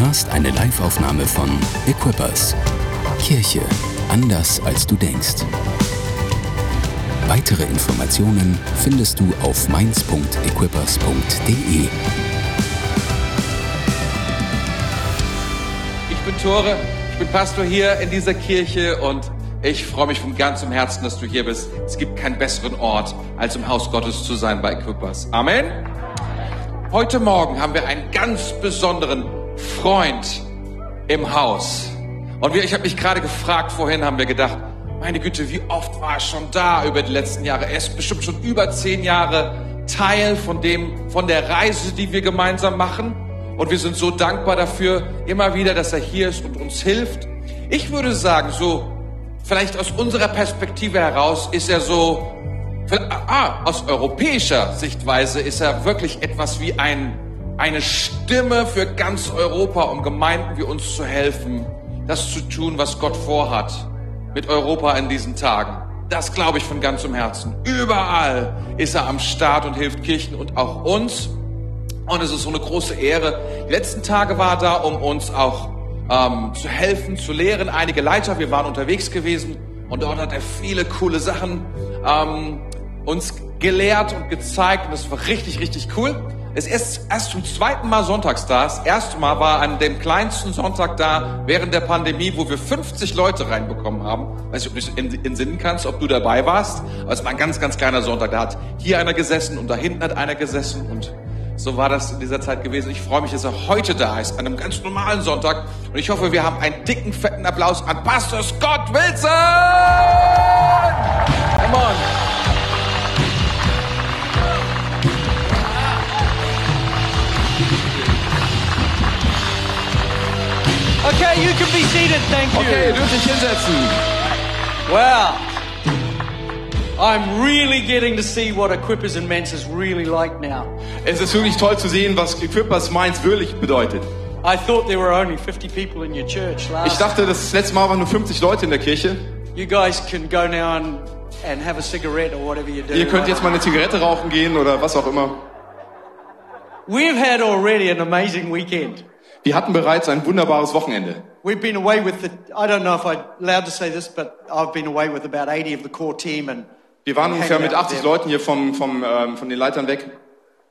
hörst eine Liveaufnahme von Equippers. Kirche anders als du denkst. Weitere Informationen findest du auf mainz.equippers.de. Ich bin Tore, ich bin Pastor hier in dieser Kirche und ich freue mich von ganzem Herzen, dass du hier bist. Es gibt keinen besseren Ort, als im Haus Gottes zu sein bei Equippers. Amen. Heute Morgen haben wir einen ganz besonderen Freund im Haus. Und wir, ich habe mich gerade gefragt, vorhin haben wir gedacht, meine Güte, wie oft war er schon da über die letzten Jahre? Er ist bestimmt schon über zehn Jahre Teil von dem, von der Reise, die wir gemeinsam machen. Und wir sind so dankbar dafür, immer wieder, dass er hier ist und uns hilft. Ich würde sagen, so, vielleicht aus unserer Perspektive heraus ist er so, ah, aus europäischer Sichtweise ist er wirklich etwas wie ein, eine Stimme für ganz Europa, um Gemeinden wie uns zu helfen, das zu tun, was Gott vorhat mit Europa in diesen Tagen. Das glaube ich von ganzem Herzen. Überall ist er am Start und hilft Kirchen und auch uns. Und es ist so eine große Ehre. Die letzten Tage war er da, um uns auch ähm, zu helfen, zu lehren. Einige Leiter, wir waren unterwegs gewesen und dort hat er viele coole Sachen ähm, uns gelehrt und gezeigt. Und das war richtig, richtig cool. Es ist erst zum zweiten Mal sonntags da. Das erste Mal war an dem kleinsten Sonntag da während der Pandemie, wo wir 50 Leute reinbekommen haben. Weiß nicht, ob du dich entsinnen kannst, ob du dabei warst. Aber es war ein ganz, ganz kleiner Sonntag. Da hat hier einer gesessen und da hinten hat einer gesessen und so war das in dieser Zeit gewesen. Ich freue mich, dass er heute da ist, an einem ganz normalen Sonntag. Und ich hoffe, wir haben einen dicken, fetten Applaus an Pastor Scott Wilson! Come on! Okay, you can be seated, thank you. Okay, dürft dich hinsetzen. Wow. I'm really getting to see what Equippers and is really like now. Es ist wirklich toll zu sehen, was Equippers Mainz wirklich bedeutet. I thought there were only 50 people in your church last. Ich dachte, das letzte Mal waren nur 50 Leute in der Kirche. You guys can go now and, and have a cigarette or whatever you do. Ihr könnt jetzt mal eine Zigarette rauchen gehen oder was auch immer. We've had already an amazing weekend. Wir hatten bereits ein wunderbares Wochenende. We've been away with the, I don't know if I'm allowed to say this, but I've been away with about 80 of the core team and Wir waren ungefähr mit out with 80 them. Leuten hier vom, vom, ähm, von den Leitern weg.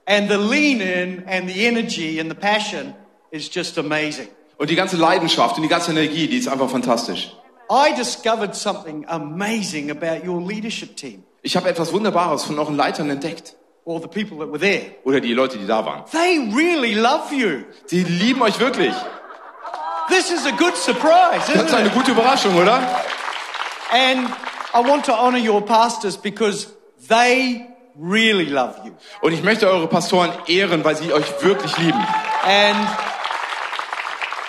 And the lean in and the energy and the passion is just amazing. Und die ganze Leidenschaft und die ganze Energie, die ist einfach fantastisch. I discovered something amazing about your leadership team Ich habe etwas Wunderbares von euren Leitern entdeckt. Or the people that were there. Oder die Leute, die da waren. They really love you. Sie lieben euch wirklich. This is a good surprise, Das ist isn't eine it? gute Überraschung, oder? And I want to honor your pastors because they really love you. Und ich möchte eure Pastoren ehren, weil sie euch wirklich lieben. And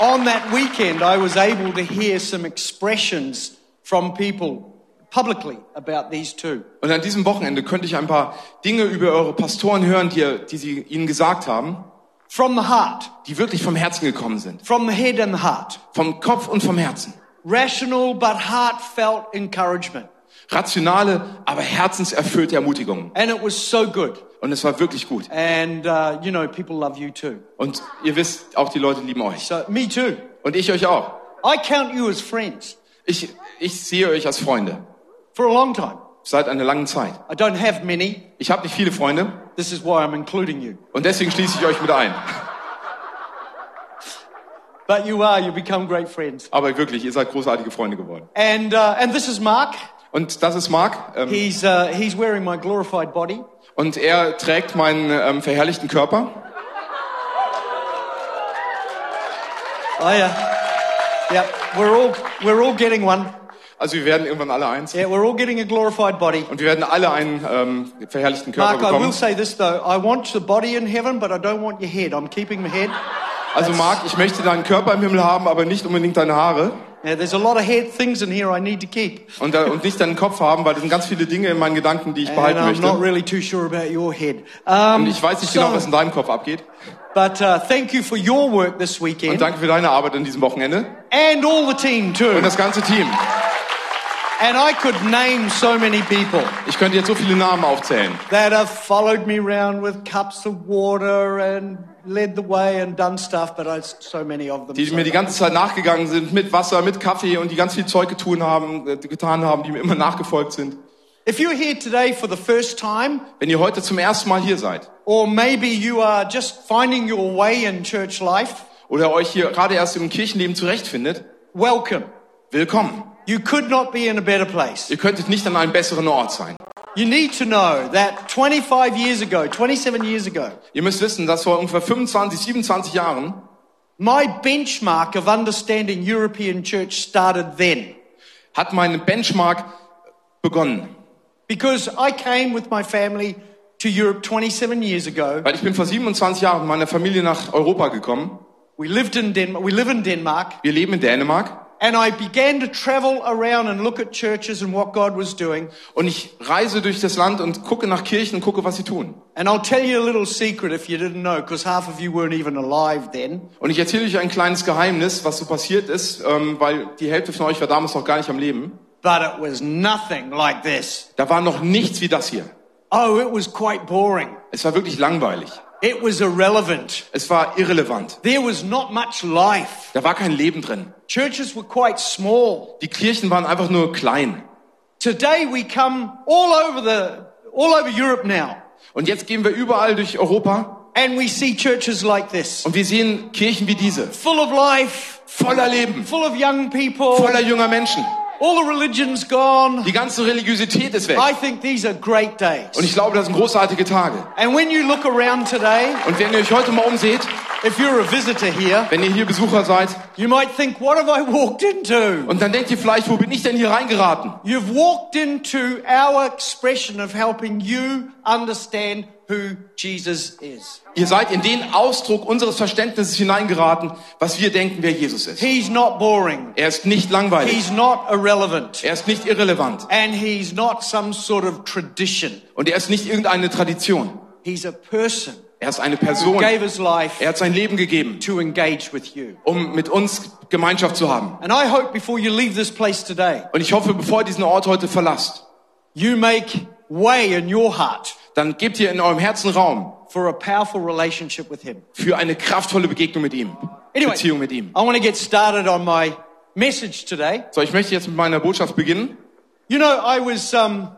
on that weekend, I was able to hear some expressions from people publicly about these two. Und an diesem Wochenende könnte ich ein paar Dinge über eure Pastoren hören, die, die sie ihnen gesagt haben, From the heart, die wirklich vom Herzen gekommen sind. from the head and the heart. Vom Kopf und vom Herzen. Rational but heartfelt encouragement. Rationale, aber herzenserfüllte Ermutigungen. And it was so good. Und es war wirklich gut. And, uh, you know, people love you too. Und ihr wisst, auch die Leute lieben euch. So, me too. Und ich euch auch. I count you as friends Ich, ich sehe euch als Freunde. For a long time. Seit einer langen Zeit. I don't have many. Ich habe nicht viele Freunde This is why I'm including you. und deswegen schließe ich euch mit ein. But you are, you become great friends. Aber wirklich, ihr seid großartige Freunde geworden. And, uh, and this is Mark. Und das ist Marc. Ähm, He's, uh, he's wearing my glorified body. und er trägt meinen ähm, verherrlichten Körper. Oh yeah. Yeah, we're all, we're all getting one. Also wir werden irgendwann alle eins. Yeah, we're all getting a glorified body. Und wir werden alle einen ähm, verherrlichten Körper Mark, I will bekommen. say this though. I want the body in heaven, but I don't want your head. I'm keeping the head. Also Marc, ich möchte deinen Körper im Himmel haben, aber nicht unbedingt deine Haare. Yeah, there's a lot of head things in here I need to keep. Und, äh, und nicht deinen Kopf haben, weil das sind ganz viele Dinge in meinen Gedanken, die ich And behalten I'm möchte. not really too sure about your head. Um, Und ich weiß nicht so- genau, was in deinem Kopf abgeht. But uh, thank you for your work this Und weekend. danke für deine Arbeit an diesem Wochenende. And all the team too. Und das ganze Team. And I could name so many people Ich könnte jetzt so viele Namen aufzählen, that have followed me around with cups of water and led the way and done stuff, but I, so many of them. die so mir die ganze Zeit nachgegangen sind mit Wasser, mit Kaffee und die ganz viel Zeug getun haben, äh, getan haben, die mir immer nachgefolgt sind. If you're here today for the first time, Wenn ihr heute zum ersten Mal hier seid or maybe you are just finding your way in church life, oder euch hier gerade erst im Kirchenleben zurechtfindet, welcome. willkommen. You could not be in a better place. Ihr könntet nicht an einem besseren Ort sein. You need to know that 25 years ago, 27 years ago, Ihr müsst wissen, dass vor ungefähr 25, 27 Jahren my benchmark of understanding European church started then. hat mein Benchmark begonnen. Because I came with my family to Europe 27 years ago. Weil ich bin vor 27 Jahren mit meiner Familie nach Europa gekommen. We lived in Denmark. We live in Denmark. Wir leben in Dänemark. And I began to travel around and look at churches and what God was doing. Und ich reise durch das Land und gucke nach Kirchen und gucke, was sie tun. And I'll tell you a little secret if you didn't know, because half of you weren't even alive then. Und ich erzähle euch ein kleines Geheimnis, was so passiert ist, ähm, weil die Hälfte von euch war damals noch gar nicht am Leben. But it was nothing like this. Da war noch nichts wie das hier. Oh, it was quite boring. Es war wirklich langweilig. It was irrelevant. Es war irrelevant. There was not much life. Da war kein Leben drin. Churches were quite small. Die Kirchen waren einfach nur klein. Today we come all over the, all over Europe now. Und jetzt gehen wir überall durch Europa And we see churches like this. und wir sehen Kirchen wie diese. Full of life, Voller Leben, full of young people, voller junger Menschen. All the religion's gone. Die ganze Religiosität ist weg. I think these are great days. Und ich glaube, das sind großartige Tage. And when you look around today, Und wenn ihr euch heute mal umseht, if you're a visitor here, wenn ihr hier Besucher seid, you might think, what have I walked into? und dann denkt ihr vielleicht, wo bin ich denn hier reingeraten? You've walked into our expression of helping you understand who Jesus is. Ihr seid in den Ausdruck unseres Verständnisses hineingeraten, was wir denken, wer Jesus ist. He's not boring. Er ist nicht langweilig. He's not irrelevant. Er ist nicht irrelevant. And he's not some sort of tradition. Und er ist nicht irgendeine Tradition. He's a person Er ist eine Person. gave his life Er hat sein Leben gegeben, to engage with you. um mit uns Gemeinschaft zu haben. And I hope before you leave this place today, Und ich hoffe, bevor ihr diesen Ort heute verlasst, you make way in your heart dann gebt ihr in eurem Herzen Raum for a powerful relationship with him. für eine kraftvolle Begegnung mit ihm. Anyway, Beziehung mit ihm. I want to get started on my message today. So, ich möchte jetzt mit meiner Botschaft beginnen. You know, I was, um,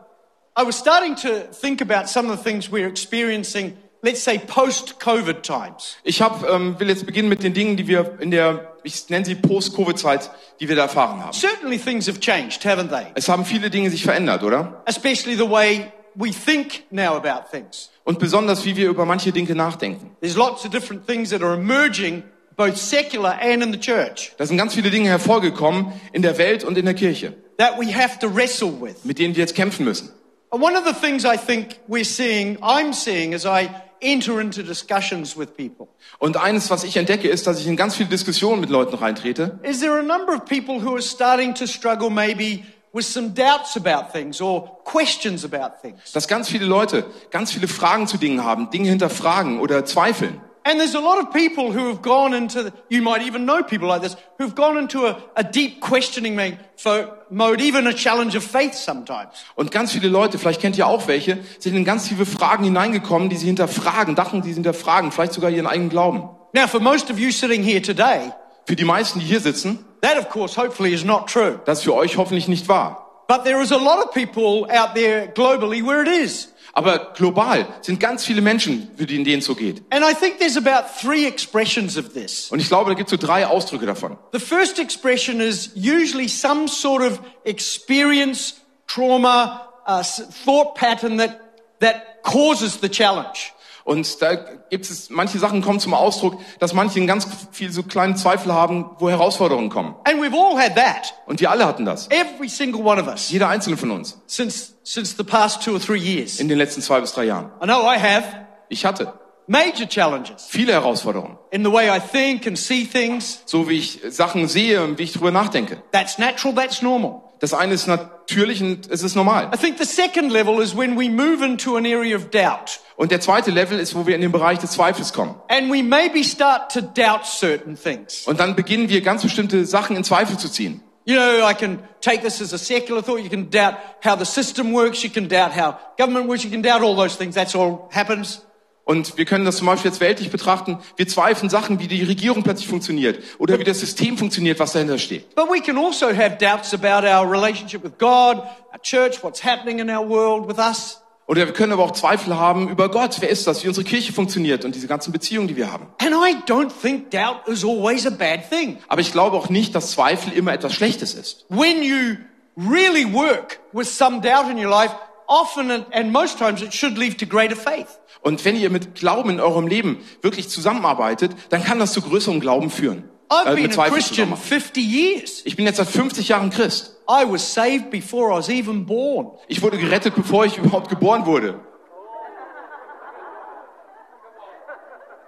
I was starting to think about some of the things we're experiencing, let's say post-COVID times. Ich hab, ähm, will jetzt beginnen mit den Dingen, die wir in der, ich nenne sie Post-Covid-Zeit, die wir da erfahren haben. Certainly things have changed, haven't they? Es haben viele Dinge sich verändert, oder? Especially the way we think now about things. Und besonders, wie wir über manche Dinge nachdenken. There's lots of different things that are emerging, both secular and in the church, Da sind ganz viele Dinge hervorgekommen in der Welt und in der Kirche, that we have to wrestle with. mit denen wir jetzt kämpfen müssen. And one of the things I think we're seeing, I'm seeing as I enter into discussions with people, Und eines, was ich entdecke, ist, dass ich in ganz viele Diskussionen mit Leuten reintrete. is there a number of people who are starting to struggle maybe with some doubts about things or questions about things. Dass ganz viele Leute ganz viele Fragen zu Dingen haben, Dinge hinterfragen oder zweifeln. And there's a lot of people who have gone into, you might even know people like this, who've gone into a, a deep questioning mode, even a challenge of faith sometimes. Und ganz viele Leute, vielleicht kennt ihr auch welche, sind in ganz viele Fragen hineingekommen, die sie hinterfragen, dachten, die sie hinterfragen, vielleicht sogar ihren eigenen Glauben. Now, for most of you sitting here today, Für die meisten, die hier sitzen, that of course hopefully is not true. das ist für euch hoffentlich nicht wahr. But there is a lot of people out there globally where it is. Aber global sind ganz viele Menschen, für die denen es so geht. And I think there's about three expressions of this. Und ich glaube, da gibt es so drei Ausdrücke davon. The first expression is usually some sort of experience, trauma, uh, thought pattern that, that causes the challenge. Und da gibt es, manche Sachen kommen zum Ausdruck, dass manche ganz viel so kleinen Zweifel haben, wo Herausforderungen kommen. And we've all had that. Und wir alle hatten das. Every single one of us Jeder einzelne von uns. since, since the past two or three years. In den letzten zwei bis drei Jahren. I know I have Ich hatte major challenges viele Herausforderungen. in the way I think and see things. So wie ich Sachen sehe und wie ich drüber nachdenke. That's natural. That's normal. Das eine ist natürlich und es ist normal. I think the second level is when we move into an area of doubt Und der zweite Level ist, wo wir in den Bereich des Zweifels kommen. and we maybe start to doubt certain things. Und dann beginnen wir ganz bestimmte Sachen in Zweifel zu ziehen. You know, I can take this as a secular thought. You can doubt how the system works. You can doubt how government works. You can doubt all those things. That's all happens. Und wir können das zum Beispiel jetzt weltlich betrachten. Wir zweifeln Sachen, wie die Regierung plötzlich funktioniert oder wie das System funktioniert, was dahinter steht. But we can also have doubts about our relationship with God, our church, what's happening in our world with us. Oder wir können aber auch Zweifel haben über Gott. Wer ist das? Wie unsere Kirche funktioniert und diese ganzen Beziehungen, die wir haben. And I don't think doubt is always a bad thing. Aber ich glaube auch nicht, dass Zweifel immer etwas Schlechtes ist. When you really work with some doubt in your life, often and, most times it should lead to greater faith. Und wenn ihr mit Glauben in eurem Leben wirklich zusammenarbeitet, dann kann das zu größerem Glauben führen. I've Äh, been a Christian zusammen. 50 years. Ich bin jetzt seit 50 Jahren Christ. I was saved before I was even born. Ich wurde gerettet, bevor ich überhaupt geboren wurde.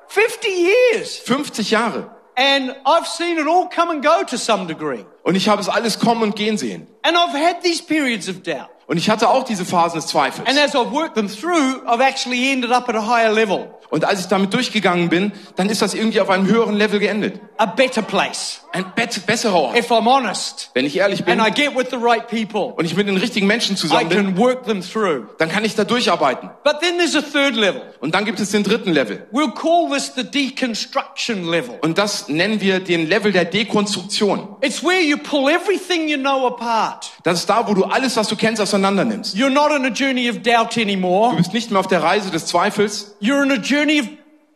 50 years. 50 Jahre. And I've seen it all come and go to some degree. Und ich habe es alles kommen und gehen sehen. And I've had these periods of doubt. Und ich hatte auch diese Phasen des Zweifels. And as I've worked them through, I've actually ended up at a higher level, Und als ich damit durchgegangen bin, dann ist das irgendwie auf einem höheren Level geendet. a better place, Ein besserer Ort. if I'm honest. Wenn ich ehrlich bin And I get with the right people, und ich mit den richtigen Menschen I zusammen bin, can work them through. dann kann ich da durcharbeiten. But then there's a third level. Und dann gibt es den dritten Level. We'll call this the deconstruction level. Und das nennen wir den Level der Dekonstruktion. It's where you pull everything you know apart. Das ist da, wo du alles, was du kennst, auseinander nimmst. You're not on a journey of doubt Du anymore. bist nicht mehr auf der Reise des Zweifels, You're on a journey of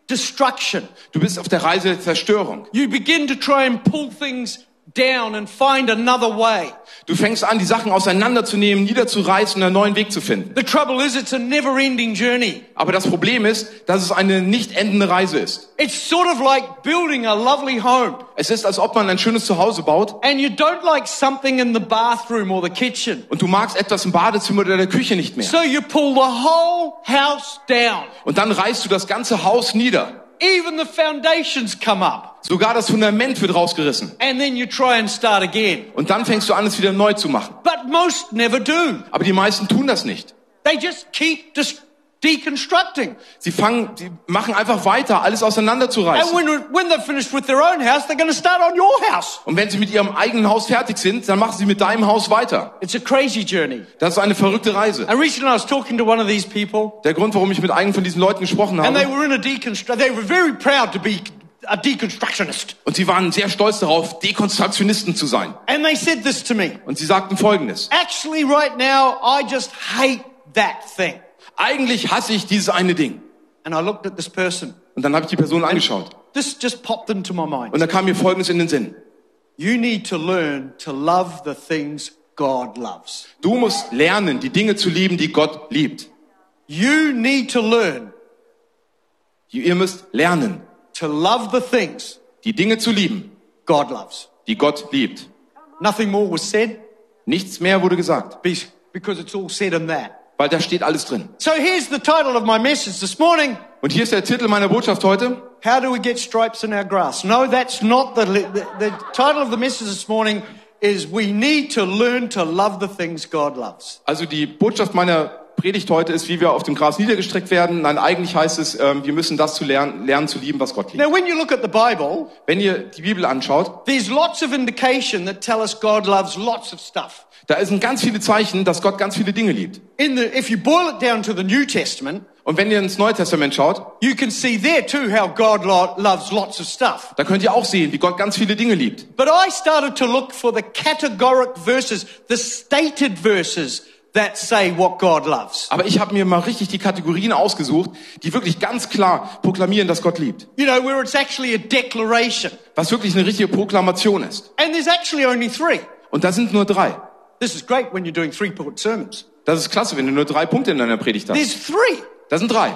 destruction. du bist auf der Reise der Zerstörung. You begin to try and pull things down and find another way. Du fängst an, die Sachen auseinanderzunehmen, niederzureißen und einen neuen Weg zu finden. The trouble is, it's a never ending journey. Aber das Problem ist, dass es eine nicht endende Reise ist. It's sort of like building a lovely home Es ist, als ob man ein schönes Zuhause baut and you don't like something in the bathroom or the kitchen. und du magst etwas im Badezimmer oder der Küche nicht mehr. So you pull the whole house down. Und dann reißt du das ganze Haus nieder. Even the foundations come up. Sogar das Fundament wird rausgerissen. And then you try and start again. Und dann fängst du an, es wieder neu zu machen. But most never do. Aber die meisten tun das nicht. They just keep deconstructing. Sie fangen, sie machen einfach weiter, alles And auseinanderzureißen. when, when they're finished with their own house, they're going to start on your house. Und wenn sie mit ihrem eigenen Haus fertig sind, dann machen sie mit deinem Haus weiter. It's a crazy journey. Das ist eine verrückte Reise. And recently I was talking to one of these people Der Grund, warum ich mit einigen von diesen Leuten gesprochen and they habe. were in a deconstruct, they were very proud to be a deconstructionist. Und sie waren sehr stolz darauf, Dekonstruktionisten zu sein. And they said this to me. Und sie sagten Folgendes. Actually, right now, I just hate that thing. Eigentlich hasse ich dieses eine Ding. And I looked at this person. Und dann habe ich die Person angeschaut. This just popped into my mind. Und da kam mir Folgendes in den Sinn. You need to learn to love the things God loves. Du musst lernen, die Dinge zu lieben, die Gott liebt. You need to learn Ihr müsst lernen, to love the things die Dinge zu lieben, God loves. die Gott liebt. Nothing more was said Nichts mehr wurde gesagt, be- because it's all said in that. Weil da steht alles drin. So here's the title of my message this morning. Und hier ist der Titel meiner Botschaft heute. How do we get stripes in our grass? No, that's not the, the, the title of the message this morning is we need to learn to love the things God loves. Also die Botschaft meiner Predigt heute ist, wie wir auf dem Gras niedergestreckt werden. Nein, eigentlich heißt es, ähm, wir müssen das zu lernen, lernen zu lieben, was Gott liebt. Now, when you look at the Bible, Wenn ihr die Bibel anschaut, there's lots of indication that tell us God loves lots of stuff. da sind ganz viele Zeichen, dass Gott ganz viele Dinge liebt. In the, if you boil it down to the New Testament, Und wenn ihr ins Neue Testament schaut, you can see there too how God lo- loves lots of stuff. da könnt ihr auch sehen, wie Gott ganz viele Dinge liebt. But I started to look for the categoric verses, the stated verses that say what God loves. Aber ich habe mir mal richtig die Kategorien ausgesucht, die wirklich ganz klar proklamieren, dass Gott liebt. You know, where it's actually a declaration. Was wirklich eine richtige Proklamation ist. And there's actually only three. Und da sind nur drei. This is great when you're doing three point sermons. Das ist klasse, wenn du nur drei Punkte in deiner Predigt hast. There's three. Das sind drei.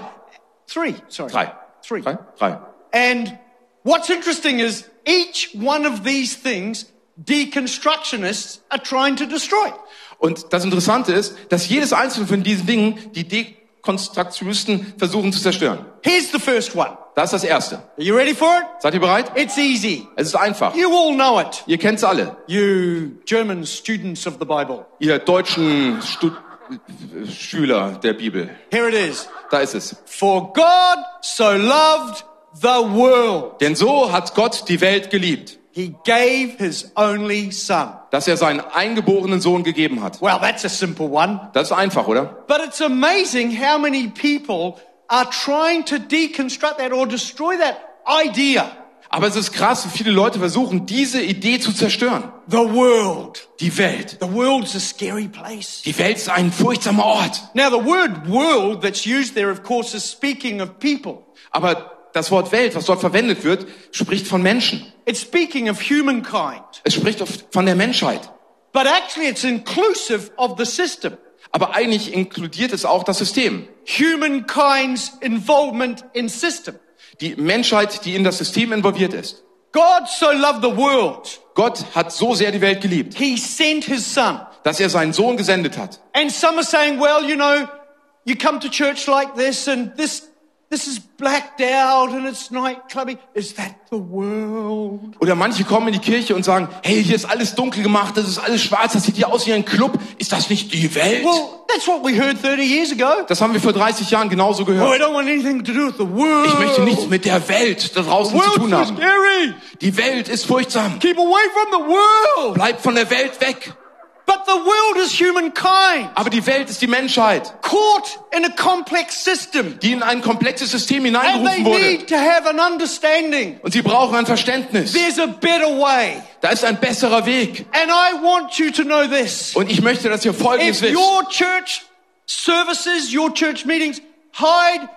Three, sorry. Drei. Three. Drei? Drei. And what's interesting is each one of these things deconstructionists are trying to destroy. Und das Interessante ist, dass jedes einzelne von diesen Dingen die Dekonstruktionisten versuchen zu zerstören. Here's the first one. Das ist das Erste. Are you ready for it? Seid ihr bereit? It's easy. Es ist einfach. You all know it. Ihr kennt's alle. You German students of the Bible. Ihr deutschen Stu Schüler der Bibel. Here it is. Da ist es. For God so loved the world, Denn so hat Gott die Welt geliebt, he gave his only son. dass er seinen eingeborenen Sohn gegeben hat. Well, that's a simple one. Das ist einfach, oder? But it's amazing how many people are trying to deconstruct that or destroy that idea. Aber es ist krass, wie viele Leute versuchen, diese Idee zu zerstören. The world. Die Welt. The world's a scary place. Die Welt ist ein furchtsamer Ort. Now, the word world that's used there, of course, is speaking of people. Aber das Wort Welt, was dort verwendet wird, spricht von Menschen. It's speaking of humankind. Es spricht von der Menschheit. But actually, it's inclusive of the system. Aber eigentlich inkludiert es auch das System. Humankind's involvement in system. Die Menschheit, die in das System involviert ist. God so loved the world, Gott hat so sehr die Welt geliebt, he sent his son. dass er seinen Sohn gesendet hat. And some are saying, well, you know, you come to church like this and this, this is blacked out and it's night clubbing. Is that the world? Oder manche kommen in die Kirche und sagen, hey, hier ist alles dunkel gemacht, das ist alles schwarz, das sieht hier aus wie ein Club. Ist das nicht die Welt? Well, that's what we heard 30 years ago. Das haben wir vor 30 Jahren genauso Oh, I gehört. don't want anything to do with the world. Ich möchte nichts mit der Welt da draußen zu World's tun haben. scary. Die Welt ist furchtsam. Keep away from the world. Bleib von der Welt weg. But the world is humankind, Aber die Welt ist die Menschheit, caught in a complex system. die in ein komplexes System And they hineingerufen wurde. need to have an understanding. Und sie brauchen ein Verständnis. There's a better way. Da ist ein besserer Weg. And I want you to know this. Und ich möchte, dass ihr Folgendes If wisst. your church services, your church meetings hide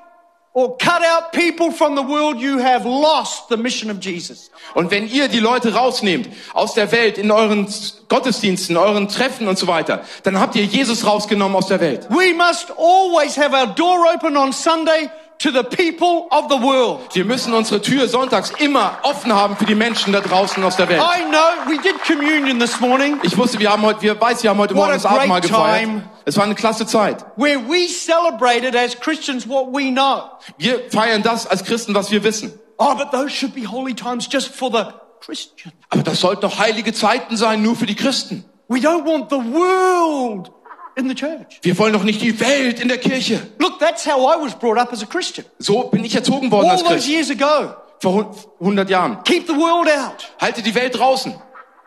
or cut out people from the world, you have lost the mission of Jesus. Und wenn ihr die Leute rausnehmt aus der Welt, in euren Gottesdiensten, euren Treffen und so weiter, dann habt ihr Jesus rausgenommen aus der Welt. We must always have our door open on Sunday to the people of the world. Wir müssen unsere Tür sonntags immer offen haben für die Menschen da draußen aus der Welt. I know we did communion this morning Ich wusste, wir haben heute, wir weiß, wir haben heute What Morgen das Abendmal great gefeiert. Es war eine klasse Zeit. where we celebrated as Christians what we know. Wir feiern das als Christen, was wir wissen. Oh, but those should be holy times just for the Christian. Aber das sollten doch heilige Zeiten sein, nur für die Christen. We don't want the world in the church. Wir wollen doch nicht die Welt in der Kirche. Look, that's how I was brought up as a Christian. So bin ich erzogen worden All als those Christ. years ago. Vor hun- 100 Jahren. Keep the world out. Halte die Welt draußen.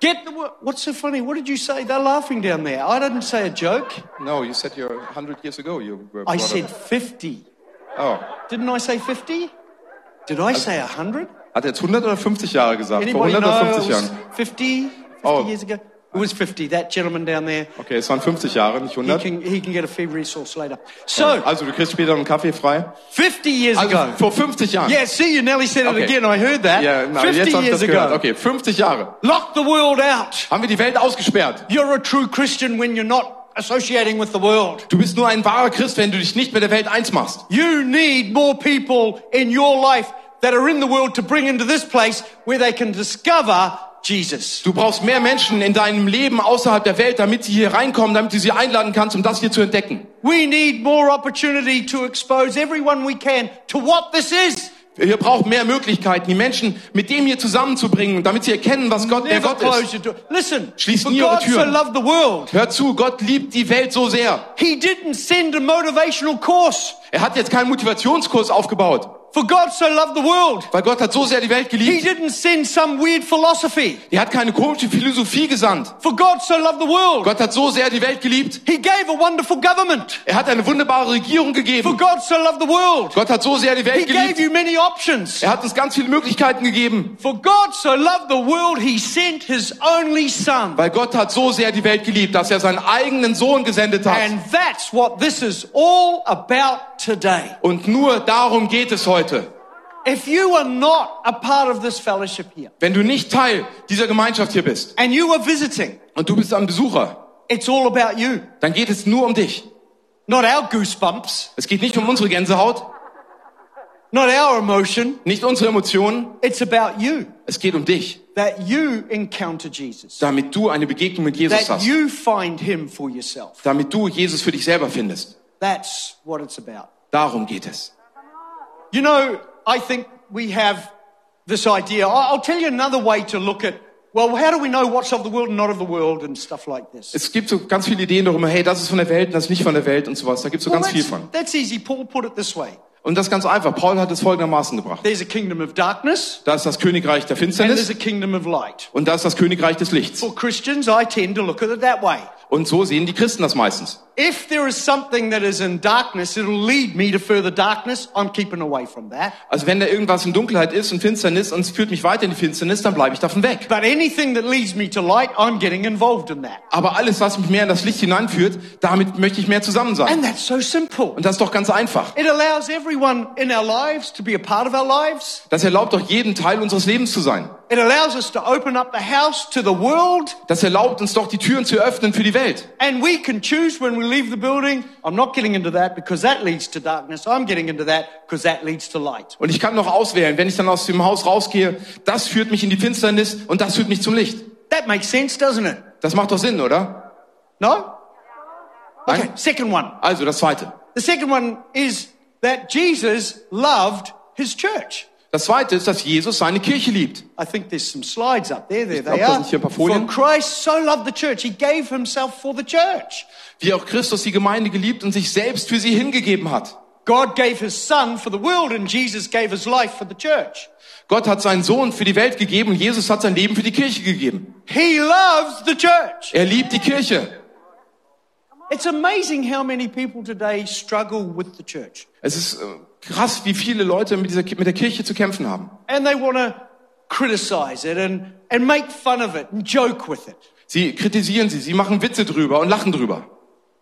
Get the world. What's so funny? What did you say? They're laughing down there. I didn't say a joke. No, you said you're 100 years ago you were I said 50. Oh. Didn't I say 50? Did I say 100? Hat er jetzt 100 oder 50 Jahre gesagt? Vor Anybody 100 know? oder It 50 was Jahren? 50? 50 Oh. years ago? It was 50. That gentleman down there. Okay, es waren 50 Jahre, nicht He 100. can, he can get a free resource later. So, Also du kriegst später einen Kaffee frei. 50 years Also ago. vor 50 Jahren. Yeah, see, you nearly said it Okay. again. I heard that. Ja, na, 50 jetzt ich years das gehört. ago. Okay, 50 Jahre. Lock the world out. Haben wir die Welt ausgesperrt. You're a true Christian when you're not associating with the world. Du bist nur ein wahrer Christ, wenn du dich nicht mit der Welt eins machst. You need more people in your life that are in the world to bring into this place where they can discover Jesus. Du brauchst mehr Menschen in deinem Leben außerhalb der Welt, damit sie hier reinkommen, damit du sie einladen kannst, um das hier zu entdecken. We need more opportunity to expose everyone we can to what this is. Wir brauchen mehr Möglichkeiten, die Menschen mit dem hier zusammenzubringen, damit sie erkennen, was Gott, wer Gott ist. Listen, Schließ for nie eure God so Türen. loved the world. Hör zu, Gott liebt die Welt so sehr. He didn't send a motivational course. Er hat jetzt keinen Motivationskurs aufgebaut, For God so loved the world. weil Gott hat so sehr die Welt He geliebt. didn't send some weird philosophy. Er hat keine komische Philosophie gesandt. For God so loved the world. Gott hat so sehr die Welt geliebt. He gave a wonderful government. Er hat eine wunderbare Regierung For gegeben. God so loved the world. Gott hat so sehr die He Welt gave geliebt. you many options. Er hat uns ganz viele Möglichkeiten gegeben. For God so loved the world, he sent his only son. Weil Gott hat so sehr die Welt geliebt, dass er seinen eigenen Sohn gesendet hat. And that's what this is all about today. Und nur darum geht es heute. If you are not a part of this fellowship here Wenn du nicht Teil dieser Gemeinschaft hier bist and you are visiting, und du bist ein Besucher, it's all about you. dann geht es nur um dich. Not our goosebumps, Es geht nicht um unsere Gänsehaut, not our emotion. nicht unsere Emotionen. It's about you. Es geht um dich, That you encounter Jesus. damit du eine Begegnung mit Jesus That hast. you find him for yourself. Damit du Jesus für dich selber findest. That's what it's about. Darum geht es. You know, I think we have this idea. I'll tell you another way to look at, well, how do we know what's of the world and not of the world and stuff like this? Es gibt so ganz viele Ideen darüber, hey, das ist von der Welt das ist nicht von der Welt und sowas. Da gibt es so Well, ganz viel von. that's easy. Paul put it this way. Und das ist ganz einfach. Paul hat es folgendermaßen gebracht. There's a kingdom of darkness Da ist das Königreich der and there's Finsternis a kingdom of light. und da ist das Königreich des Lichts. For Christians, I tend to look at it that way. Und so sehen die Christen das meistens. If there is something that is in darkness, it'll lead me to further darkness. I'm keeping away from that. Also wenn da irgendwas in Dunkelheit ist und Finsternis und es führt mich weiter in die Finsternis, dann bleibe ich davon weg. But anything that leads me to light, I'm getting involved in that. Aber alles, was mich mehr in das Licht hineinführt, damit möchte ich mehr zusammen sein. And that's so simple. Und das ist doch ganz einfach. It allows everyone in our lives to be a part of our lives. Das erlaubt doch jeden Teil unseres Lebens zu sein. It allows us to open up the house to the world. Das erlaubt uns doch die Türen zu öffnen für die Welt. And we can choose when we leave the building. I'm not getting into that because that leads to darkness. I'm getting into that because that leads to light. Und ich kann noch auswählen, wenn ich dann aus dem Haus rausgehe, das führt mich in die Finsternis und das führt mich zum Licht. That makes sense, doesn't it? Das macht doch Sinn, oder? No? Okay, second one. Also das zweite. The second one is that Jesus loved his church. Das zweite ist, dass Jesus seine Kirche liebt. I think there's some slides up there. There they da are. sind hier ein paar For. Christ so loved the church, he gave himself for the church. Wie auch Christus die Gemeinde geliebt und sich selbst für sie hingegeben hat. God gave his son for the world and Jesus gave his life for the church. Gott hat seinen Sohn für die Welt gegeben und Jesus hat sein Leben für die Kirche gegeben. He loves the church. Er liebt die Kirche. It's amazing how many people today struggle with the church. Es ist äh, krass, wie viele Leute mit, dieser, mit der Kirche zu kämpfen haben. And they want to criticize it and, and make fun of it and joke with it. Sie kritisieren sie, sie machen Witze drüber und lachen drüber.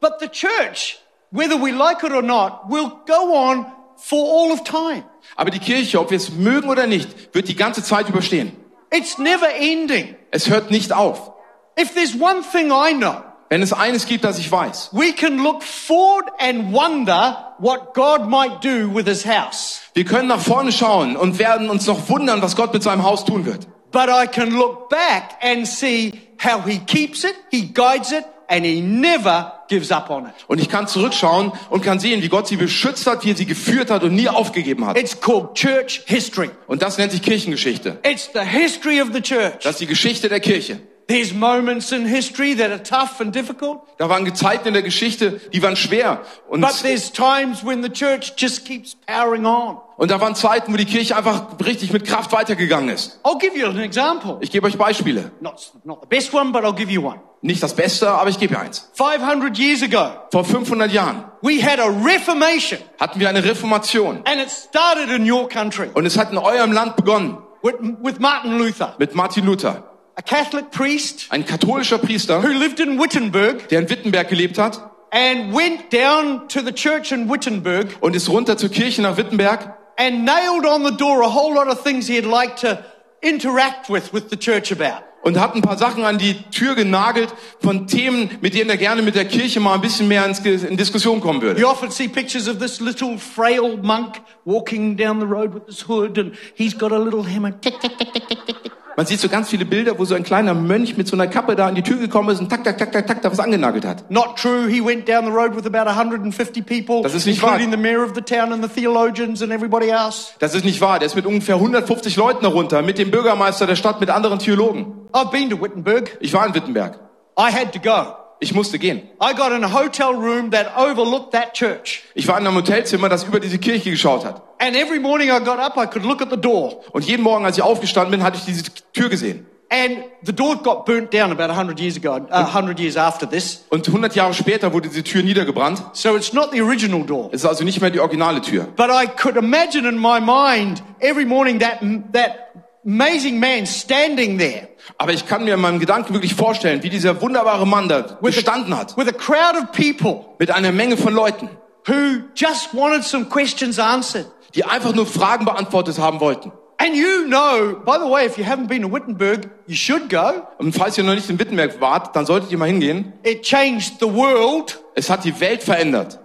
But the church, whether we like it or not, will go on for all of time. Aber die Kirche, ob wir es mögen oder nicht, wird die ganze Zeit überstehen. It's never ending. Es hört nicht auf. If there's one thing I know, Wenn es eines gibt, das ich weiß, we can look forward and wonder what God might do with his house. wir können nach vorne schauen und werden uns noch wundern, was Gott mit seinem Haus tun wird. But I can look back and see how he keeps it, he guides it, and he never gives up on it. Und ich kann zurückschauen und kann sehen, wie Gott sie beschützt hat, wie er sie geführt hat und nie aufgegeben hat. It's called church history. Und das nennt sich Kirchengeschichte. It's the history of the church. Das ist die Geschichte der Kirche. There's moments in history that are tough and difficult, Da waren Zeiten in der Geschichte, die waren schwer. Und, but there's times when the church just keeps powering on. und da waren Zeiten, wo die Kirche einfach richtig mit Kraft weitergegangen ist. I'll give you an example. Ich gebe euch Beispiele. Not, not the best one, but I'll give you one. Nicht das Beste, aber ich gebe eins. 500 years ago, Vor 500 Jahren we had a reformation, hatten wir eine Reformation. and it started in your country Und es hat in eurem Land begonnen with, with Martin Luther, mit Martin Luther. A Catholic priest Ein katholischer Priester, who lived in Wittenberg der in Wittenberg gelebt hat and went down to the church in Wittenberg und ist runter zur Kirche nach Wittenberg and nailed on the door a whole lot of things he'd like to interact with with the church about. und hat ein paar Sachen an die Tür genagelt von Themen, mit denen er gerne mit der Kirche mal ein bisschen mehr in Diskussion kommen würde. You often see pictures of this little frail monk walking down the road with his hood and he's got a little hammer. Tick, tick, tick, tick, tick, tick. Man sieht so ganz viele Bilder, wo so ein kleiner Mönch mit so einer Kappe da an die Tür gekommen ist und tak, tak, tak, tak, tak, da was angenagelt hat. Not true. He went down the road with about 150 people, Das ist nicht wahr. including the mayor of the town and the theologians and everybody else. Das ist nicht wahr. Der ist mit ungefähr 150 Leuten darunter, mit dem Bürgermeister der Stadt, mit anderen Theologen. I've been to Wittenberg. Ich war in Wittenberg. I had to go. Ich musste gehen. I got in a hotel room that overlooked that church. Ich war in einem Hotelzimmer, das über diese Kirche geschaut hat. And every morning I got up, I could look at the door. Und jeden Morgen, als ich aufgestanden bin, hatte ich diese Tür gesehen. And the door got burnt down about 100 years ago, uh, 100 years after this. Und 100 Jahre später wurde diese Tür niedergebrannt. So it's not the original door. Es ist also nicht mehr die originale Tür. But I could imagine in my mind every morning that, that amazing man standing there Aber ich kann mir in meinem Gedanken wirklich vorstellen, wie dieser wunderbare Mann da gestanden hat. with a crowd of people Mit einer Menge von Leuten, who just wanted some questions answered. die einfach nur Fragen beantwortet haben wollten. And you know, by the way, if you haven't been to Wittenberg, you should go. Und falls ihr noch nicht in Wittenberg wart, dann solltet ihr mal hingehen. It changed the world. Es hat die Welt verändert.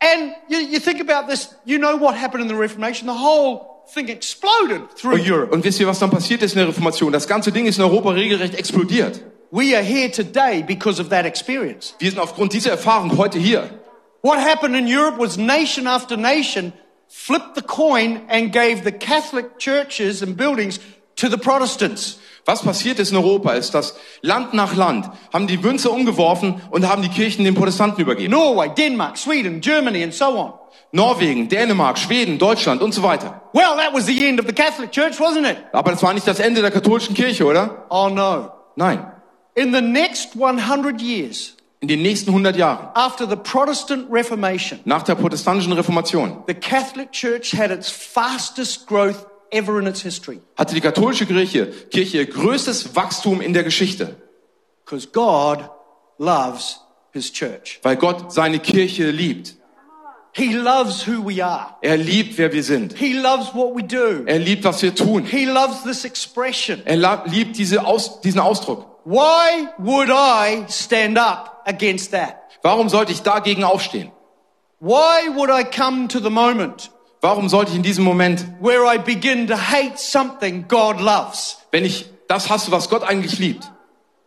And you, you think about this, you know what happened in the Reformation? The whole thing exploded through Und, Europe. und wisst ihr, was dann passiert ist in der Reformation? Das ganze Ding ist in Europa regelrecht explodiert. We are here today because of that experience. Wir sind aufgrund dieser Erfahrung heute hier. What happened in Europe was nation after nation flipped the coin and gave the Catholic churches and buildings to the Protestants. Was passiert ist in Europa, ist, dass Land nach Land haben die Münze umgeworfen und haben die Kirchen den Protestanten übergeben. Norway, Denmark, Sweden, Germany, and so on. Norwegen, Dänemark, Schweden, Deutschland und so weiter. Well, that was the end of the Catholic Church, wasn't it? Aber das war nicht das Ende der katholischen Kirche, oder? Oh no. Nein. In the next 100 years, In den nächsten 100 Jahren, After the Protestant Reformation, nach der protestantischen Reformation, the Catholic Church had its fastest growth ever in its history hatte die katholische Kirche, Kirche ihr größtes Wachstum in der Geschichte, because God loves his church. weil Gott seine Kirche liebt. He loves who we are. Er liebt, wer wir sind. He loves what we do. Er liebt, was wir tun. He loves this expression. Er liebt diese Aus, diesen Ausdruck. Why would I stand up against that? Warum sollte ich dagegen aufstehen? Why would I come to the moment Warum sollte ich in diesem Moment, where I begin to hate something God loves? wenn ich das hasse, was Gott eigentlich liebt,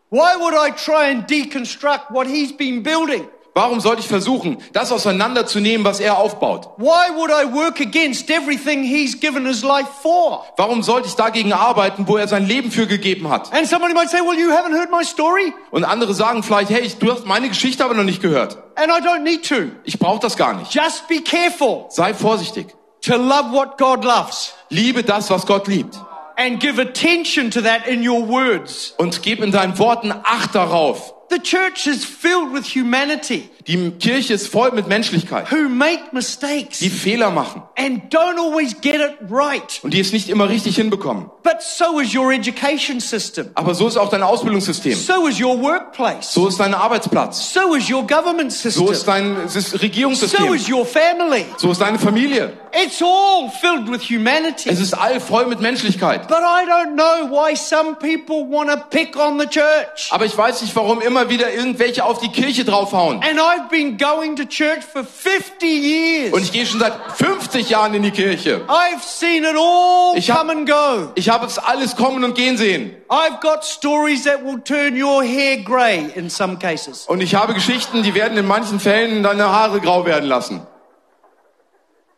Why would I try and deconstruct what He's been building? Warum sollte ich versuchen, das auseinanderzunehmen, was er aufbaut? Why would I work against everything He's given His life for? Warum sollte ich dagegen arbeiten, wo er sein Leben für gegeben hat? And somebody might say, well, you haven't heard my story? Und andere sagen vielleicht, hey, ich- du hast meine Geschichte aber noch nicht gehört. And I don't need to. Ich brauche das gar nicht. Just be careful Sei vorsichtig. to love what God loves Liebe das, was Gott liebt. and give attention to that in your words. Und gib in deinen Worten Acht darauf. The church is filled with humanity Die Kirche ist voll mit Menschlichkeit, who make mistakes die Fehler machen and don't always get it right. und die es nicht immer richtig hinbekommen. But so is your education system. Aber so ist auch dein Ausbildungssystem. So is your workplace. So ist dein Arbeitsplatz. So is your government system. So ist dein Sys- So Regierungssystem. is your family. So ist deine Familie. It's all filled with humanity. Es ist all voll mit Menschlichkeit. But I don't know why some people want to pick on the church. Aber ich weiß nicht, warum immer wieder irgendwelche auf die Kirche draufhauen. And I've been going to church for 50 years. Und ich gehe schon seit 50 Jahren in die Kirche. I've seen it all Ich hab- come and go. Ich habe es alles kommen und gehen sehen. I've got stories that will turn your hair grey in some cases. Und ich habe Geschichten, die werden in manchen Fällen deine Haare grau werden lassen.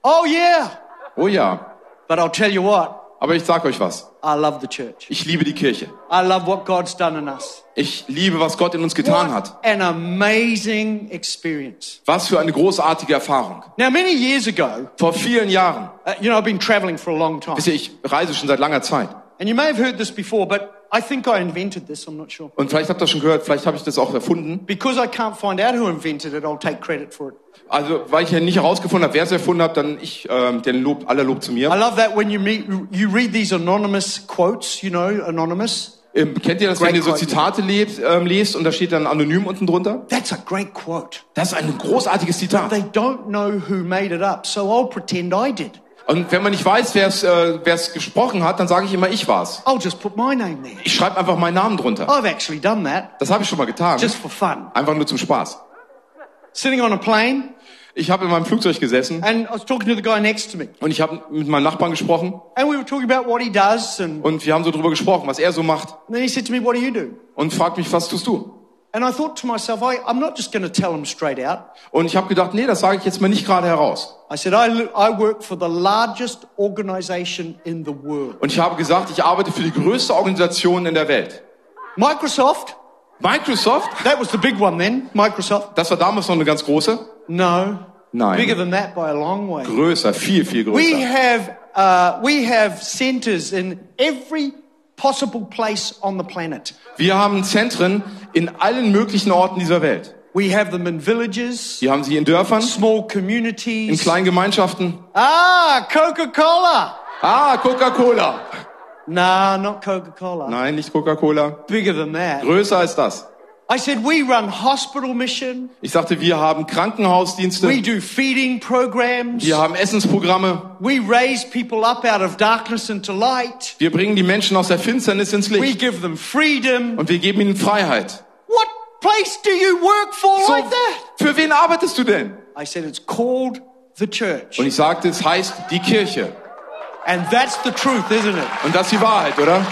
Oh yeah. Oh ja. But I'll tell you what, Aber ich sag euch was. I love the church. Ich liebe die Kirche. I love what God's done in us. Ich liebe, was Gott in uns getan hat. What an amazing experience. Was für eine großartige Erfahrung. Now, many years ago, Vor vielen Jahren. uh, you know, I've been traveling for a long time. Wisst ihr, ich reise schon seit langer Zeit. And you may have heard this before, but I think I invented this, I'm not sure. Und vielleicht habt ihr das schon gehört, vielleicht habe ich das auch erfunden. Because I can't find out who invented it, I'll take credit for it. Also, weil ich ja nicht herausgefunden habe, wer es erfunden hat, dann ich, ähm, den Lob, aller Lob zu I mir. love that when you meet, you read these anonymous quotes, you know, anonymous. Ähm, kennt ihr das, wenn Great ihr so. Zitate lebt, ähm, lest und da steht dann anonym unten drunter? That's a great quote. Das ist ein großartiges Zitat. They don't know who made it up, so I'll pretend I did. Und wenn man nicht weiß, wer es äh, wer es gesprochen hat, dann sage ich immer, ich war's. I'll just put my name there. Ich schreibe einfach meinen Namen drunter. I've actually done that Das habe ich schon mal getan. just for fun. Einfach nur zum Spaß. Sitting on a plane, Ich habe in meinem Flugzeug gesessen and I was talking to the guy next to me, und ich habe mit meinem Nachbarn gesprochen and we were talking about what he does, and und wir haben so drüber gesprochen, was er so macht then he said to me, "What do you do?" und fragt mich, was tust du? And I thought to myself, I, I'm not just going to tell him straight out. Und ich habe gedacht, nee, das sage ich jetzt mal nicht gerade heraus. I said, I, I work for the largest organization in the world. Und ich habe gesagt, ich arbeite für die größte Organisation in der Welt. Microsoft, Microsoft, that was the big one then, Microsoft. das war damals noch eine ganz große. No. Nein. Bigger than that by a long way. Größer, viel, viel We größer. have, uh, we have centers in every possible place on the planet. Wir haben Zentren in allen möglichen Orten dieser Welt. We have them in villages, Wir haben sie in Dörfern, small in communities. kleinen Gemeinschaften. Ah, Coca-Cola. Ah, Coca-Cola. Nah, not Coca-Cola. Nein, nicht Coca-Cola. Bigger than that. Größer als das. I said, we run hospital mission. Ich sagte, wir haben Krankenhausdienste. We do feeding programs. Wir haben Essensprogramme. We raise people up out of darkness into light. Wir bringen die Menschen aus der Finsternis ins We Licht. give them freedom. Und wir geben ihnen Freiheit. What place do you work for So, like that? für wen arbeitest du denn? I said, it's called the church. Und ich sagte, es heißt die Kirche. And that's the truth, isn't it? Und das ist die Wahrheit, oder?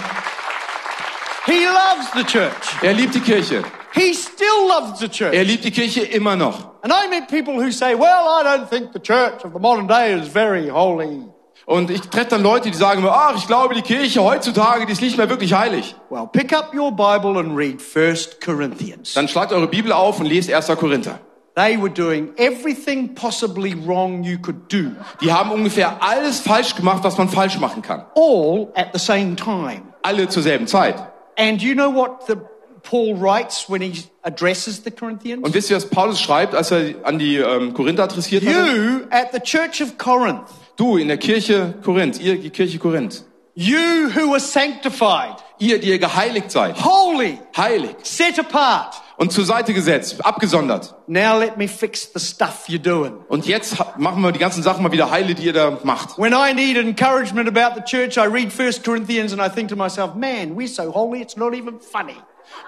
He loves the church. Er liebt die Kirche. He still loves the church. Er liebt die Kirche immer noch. And I meet people who say, well, I don't think the church of the modern day is very holy. Und ich treffe dann Leute, die sagen mir, ach, ich glaube, die Kirche heutzutage, die ist nicht mehr wirklich heilig. Well, pick up your Bible and read 1 Corinthians. Dann schlagt eure Bibel auf und lest 1. Korinther. They were doing everything possibly wrong you could do, Die haben ungefähr alles falsch gemacht, was man falsch machen kann. all at the same time. Alle zur selben Zeit. And you know what the Paul writes when he addresses the Corinthians? Und wisst ihr, was Paulus schreibt, als er an die ähm, Korinther adressiert hat? You at the church of Corinth, Du in der Kirche Korinth, ihr die Kirche Korinth, you who are sanctified, ihr, die ihr geheiligt seid, holy, heilig set apart. Und zur Seite gesetzt, abgesondert. Now let me fix the stuff you're doing. Und jetzt machen wir die ganzen Sachen mal wieder heile, die ihr da macht. When I need encouragement about the church, I read 1 Corinthians and I think to myself, man, we're so holy, it's not even funny.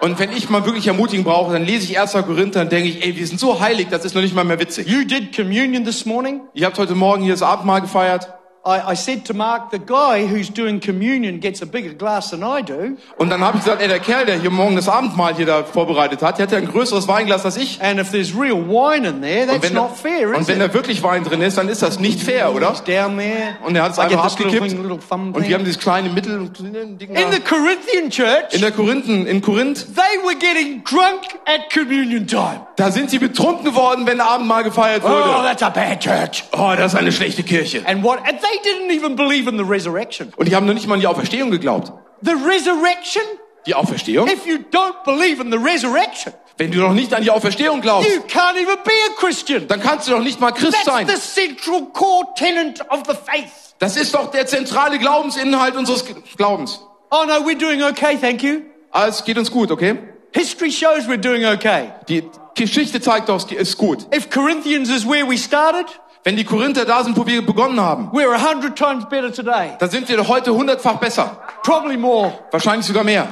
Und wenn ich mal wirklich Ermutigung brauche, dann lese ich 1. Korinther und denke ich, ey, wir sind so heilig, das ist noch nicht mal mehr witzig. You did communion this morning. Ihr habt heute Morgen hier das Abendmahl gefeiert. I, I said to Mark, the guy who's doing communion gets a bigger glass than I do. Und dann habe ich gesagt, ey, der Kerl, der hier morgen das Abendmahl hier da vorbereitet hat, der hat ja ein größeres Weinglas als ich. And if there's real wine in there, Und that's wenn, not fair, und is wenn it? da wirklich Wein drin ist, dann ist das nicht fair, oder? Down there. Und er hat es einfach abgekippt. Und wir haben dieses kleine Mittel Ding. In the Corinthian church, in der Korinthen, in Korinth, they were getting drunk at communion time. da sind sie betrunken geworden, wenn Abendmahl gefeiert Oh, wurde. that's a bad church. Oh, das ist eine schlechte Kirche. And what? And they didn't even believe in the resurrection. Und die haben noch nicht mal an die Auferstehung geglaubt. The resurrection? Die Auferstehung? If you don't believe in the resurrection, Wenn du noch nicht an die Auferstehung glaubst, you can't even be a Christian. dann kannst du doch nicht mal Christ That's sein. the central core tenet of the faith. Das ist doch der zentrale Glaubensinhalt unseres Glaubens. Oh no, we're doing okay, thank you. Ah, es geht uns gut, okay? History shows we're doing okay. Die Geschichte zeigt doch, es ist gut. If Corinthians is where we started, Wenn die Korinther da sind, wo wir begonnen haben, we're a hundred times better today. dann sind wir heute hundertfach besser. Probably more. Wahrscheinlich sogar mehr.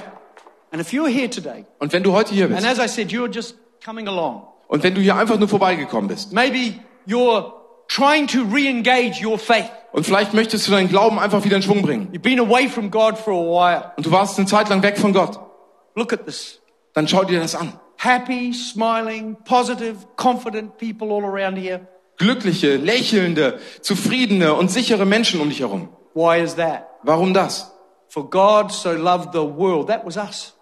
And if you're here today, Und wenn du heute hier and bist as I said, you're just coming along, und wenn du hier einfach nur vorbeigekommen bist maybe you're trying to re-engage your faith. und vielleicht möchtest du deinen Glauben einfach wieder in Schwung bringen You've been away from God for a while. und du warst eine Zeit lang weg von Gott, Look at this. dann schau dir das an. Happy, smiling, positive, confident people all around here. Glückliche, lächelnde, zufriedene und sichere Menschen um dich herum. Why is that? Warum das? For God so loved the world. That was us.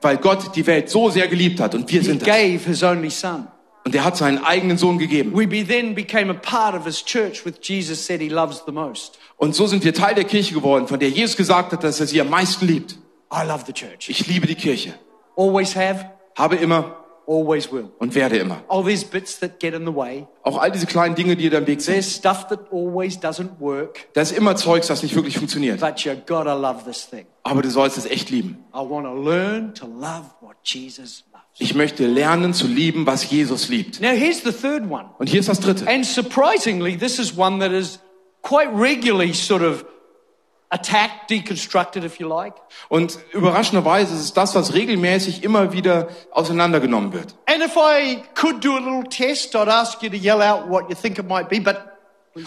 Weil Gott die Welt so sehr geliebt hat und wir He sind das. gave his only son. Und er hat seinen eigenen Sohn gegeben. We be then became a part of his church which Jesus said he loves the most. Und so sind wir Teil der Kirche geworden, von der Jesus gesagt hat, dass er sie am meisten liebt. I love the church. Ich liebe die Kirche. Always have, Habe immer always will. und werde immer. Oh, there's bits that get in the way. Auch all diese kleinen Dinge, die dir im Weg sind. There's stuff that always doesn't work. Da ist immer Zeugs, das nicht wirklich funktioniert. But you gotta love this thing. Aber du sollst es echt lieben. I learn to love what Jesus loves. Ich möchte lernen zu lieben, was Jesus liebt. Now here's the third one. Und hier ist das dritte. And surprisingly, this is one that is quite regularly sort of attacked, deconstructed, if you like. Und überraschenderweise ist es das, was regelmäßig immer wieder auseinandergenommen wird. And if I could do a little test, I'd ask you to yell out what you think it might be, but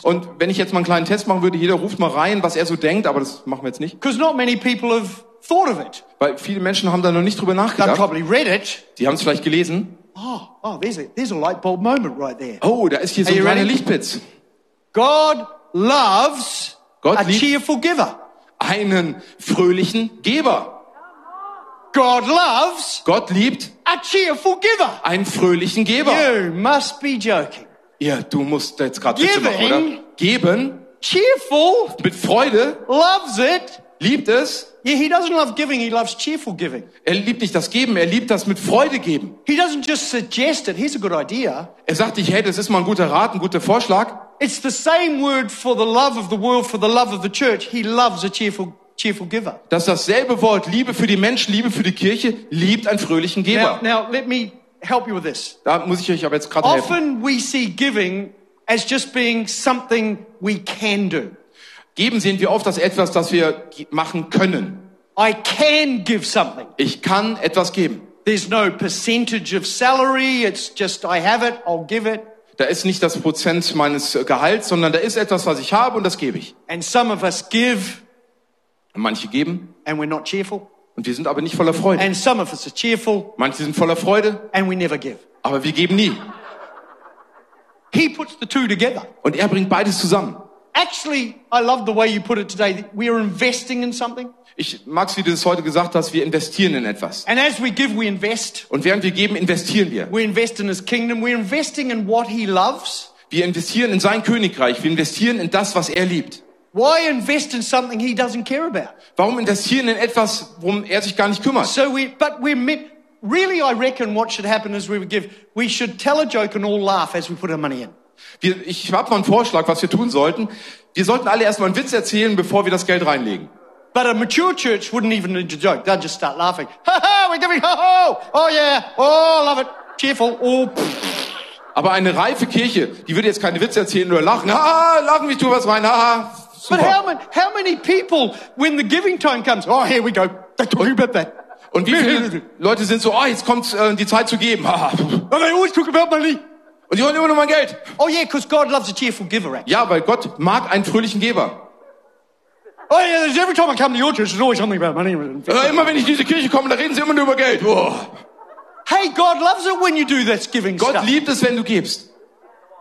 Und wenn ich jetzt mal einen kleinen Test machen würde, jeder ruft mal rein, was er so denkt, aber das machen wir jetzt nicht. because not many people have thought of it. Weil viele Menschen haben da noch nicht drüber nachgedacht. probably read it. Die haben es vielleicht gelesen. Oh, oh, there's a, there's a light bulb moment right there. Oh, da ist hier so ein you kleiner? Lichtblitz. God loves Gott a cheerful giver. Einen fröhlichen Geber. God loves Gott liebt a cheerful giver. einen fröhlichen Geber. You must be joking. Ja, du musst jetzt gerade Witze machen, oder? Geben Cheerful mit Freude loves it. liebt es. Yeah, he doesn't love giving, he loves cheerful giving. Er liebt nicht das Geben, er liebt das mit Freude geben. He doesn't just suggest it, here's a good idea. Er sagt nicht, hey, das ist mal ein guter Rat, ein guter Vorschlag. It's the same word for the love of the world, for the love of the church. He loves a cheerful, cheerful giver. Das ist dasselbe Wort, Liebe für die Menschen, Liebe für die Kirche, liebt einen fröhlichen Now, Geber. now, let me help you with this. Da muss ich euch aber jetzt gerade helfen. Often we see giving as just being something we can do. Geben sehen wir oft als etwas, das wir machen können. I can give something. Ich kann etwas geben. There's no percentage of salary. It's just I have it, I'll give it. Da ist nicht das Prozent meines äh, Gehalts, sondern da ist etwas, was ich habe und das gebe ich. And some of us give Und manche geben and we're not cheerful. und wir sind aber nicht voller Freude. And some of us are cheerful Manche sind voller Freude, and we never give. aber wir geben nie. He puts the two together. Und er bringt beides zusammen. Actually, I love the way you put it today. We are investing in something. Ich mag's, wie du das heute gesagt hast, wir investieren in etwas. And as we give, we invest. Und während wir geben, investieren wir. We invest in his kingdom. We're investing in what he loves. Wir investieren in sein Königreich. Wir investieren in das, was er liebt. Why invest in something he doesn't care about? Warum investieren in etwas, worum er sich gar nicht kümmert? So we, but we're really, I reckon what should happen is we would give, we should tell a joke and all laugh as we put our money in. Wir, ich habe mal einen Vorschlag, was wir tun sollten. Wir sollten alle erstmal einen Witz erzählen, bevor wir das Geld reinlegen. But a mature church wouldn't even joke. They'd just start laughing. Ha ha, we're giving, ho ho, oh yeah, oh, love it, cheerful, oh, pff. Aber eine reife Kirche, die würde jetzt keine Witze erzählen oder lachen. Ha, lachen, ich tue was rein. Ha, But how super. many, how many people, when the giving time comes, oh, here we go, they're talking about that. Und wie viele Leute sind so, oh, jetzt kommt äh, die Zeit zu geben. Ha, ha. Oh, they always talk about money. Und die wollen immer nur mein Geld. Oh yeah, because God loves a cheerful giver, actually. Ja, weil Gott mag einen fröhlichen Geber. Oh yeah, every time I come to your church, there's always something about money. Äh, immer wenn ich in diese Kirche komme, da reden sie immer nur über Geld. Oh. Hey, God loves it when you do this giving Gott stuff. liebt es, wenn du gibst.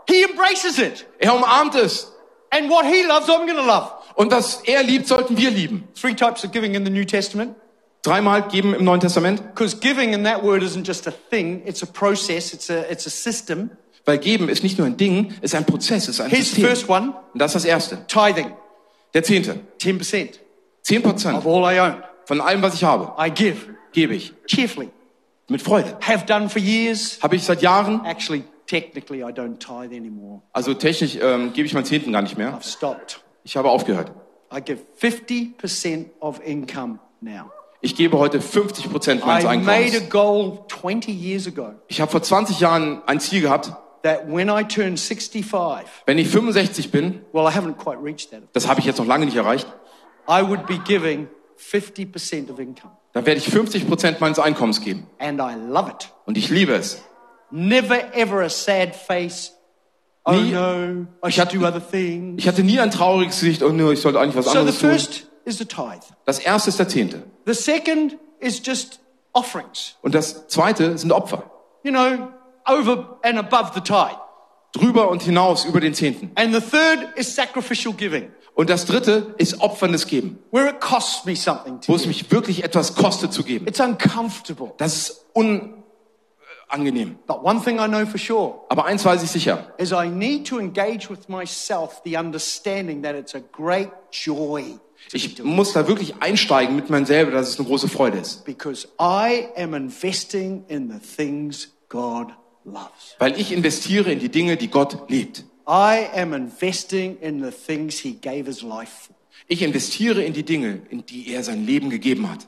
He embraces it. Er umarmt es. And what he loves, I'm going to love. Und was er liebt, sollten wir lieben. Three types of giving in the New Testament. Dreimal geben im Neuen Testament. Because giving in that word isn't just a thing, it's a process, it's a, it's a system. Weil geben ist nicht nur ein Ding, ist ein Prozess, ist ein the System. first one Und das ist das Erste. tithing. Der Zehnte. 10% Zehn Prozent of all I own. von allem, was ich habe, I give gebe ich. cheerfully. Mit Freude. Have done for years. Habe ich seit Jahren. Actually, technically, I don't tithe anymore. Also technisch ähm, gebe ich meinen Zehnten gar nicht mehr. I've stopped. Ich habe aufgehört. I give 50% of income now. Ich gebe heute 50 Prozent meines I made a Einkommens. goal 20 years ago Ich habe vor 20 Jahren ein Ziel gehabt. That when I turn 65, Wenn ich 65 bin, well, I haven't quite reached that, das habe ich jetzt noch lange nicht erreicht, I would be giving 50% of income. dann werde ich 50 Prozent meines Einkommens geben. And I love it. Und ich liebe es. Never ever a sad face. Oh Nie- no, I Ich should hatte- do other things. Ich hatte nie ein trauriges Gesicht, oh nö, ich sollte eigentlich was So the anderes tun. first is the tithe. Das erste ist der Zehnte. The second is just offerings. Und das zweite sind Opfer. You know, over and above the tithe. Drüber und hinaus über den Zehnten. And the third is sacrificial giving, Und das dritte ist opferndes Geben, where it costs me something to wo es mich wirklich etwas kostet zu geben. It's uncomfortable. Das ist unangenehm. But one thing I know for sure Aber eins weiß ich sicher. is I need to engage with myself the understanding that it's a great joy Ich muss da wirklich einsteigen mit mir selber, dass es eine große Freude ist. Because I am investing in the things God. Weil ich investiere in die Dinge, die Gott liebt. I am investing in the things He gave His life for. Ich investiere in die Dinge, in die er sein Leben gegeben hat.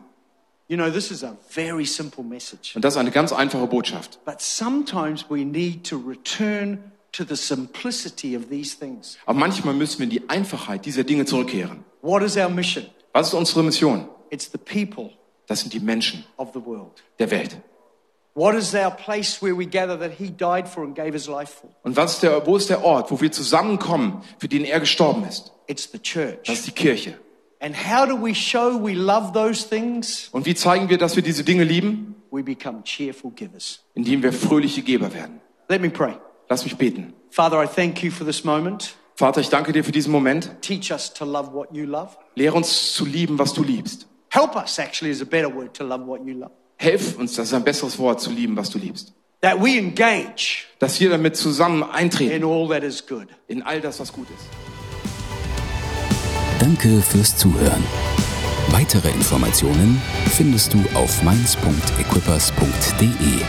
You know, this is a very simple message. Und das ist eine ganz einfache Botschaft. But sometimes we need to return to the simplicity of these things. Aber manchmal müssen wir in die Einfachheit dieser Dinge zurückkehren. What is our mission? Was ist unsere Mission? It's the people Das sind die Menschen of the world. der Welt. What is our place where we gather that He died for and gave His life for? Und was ist der, wo ist der Ort, wo wir zusammenkommen, für den er gestorben ist? It's the church. Das ist die Kirche. And how do we show we love those things? Und wie zeigen wir, dass wir diese Dinge lieben? We become cheerful givers. Indem wir fröhliche Geber werden. Let me pray. Lass mich beten. Father, I thank you for this moment. Vater, ich danke dir für diesen Moment. Teach us to love what you love. Lehre uns zu lieben, was du liebst. Help us, actually, is a better word, to love what you love. Hilf uns, das ist ein besseres Wort, zu lieben, was du liebst. That we engage Dass wir damit zusammen eintreten in all that is good. in all das, was gut ist. Danke fürs Zuhören. Weitere Informationen findest du auf mainz.equippers.de.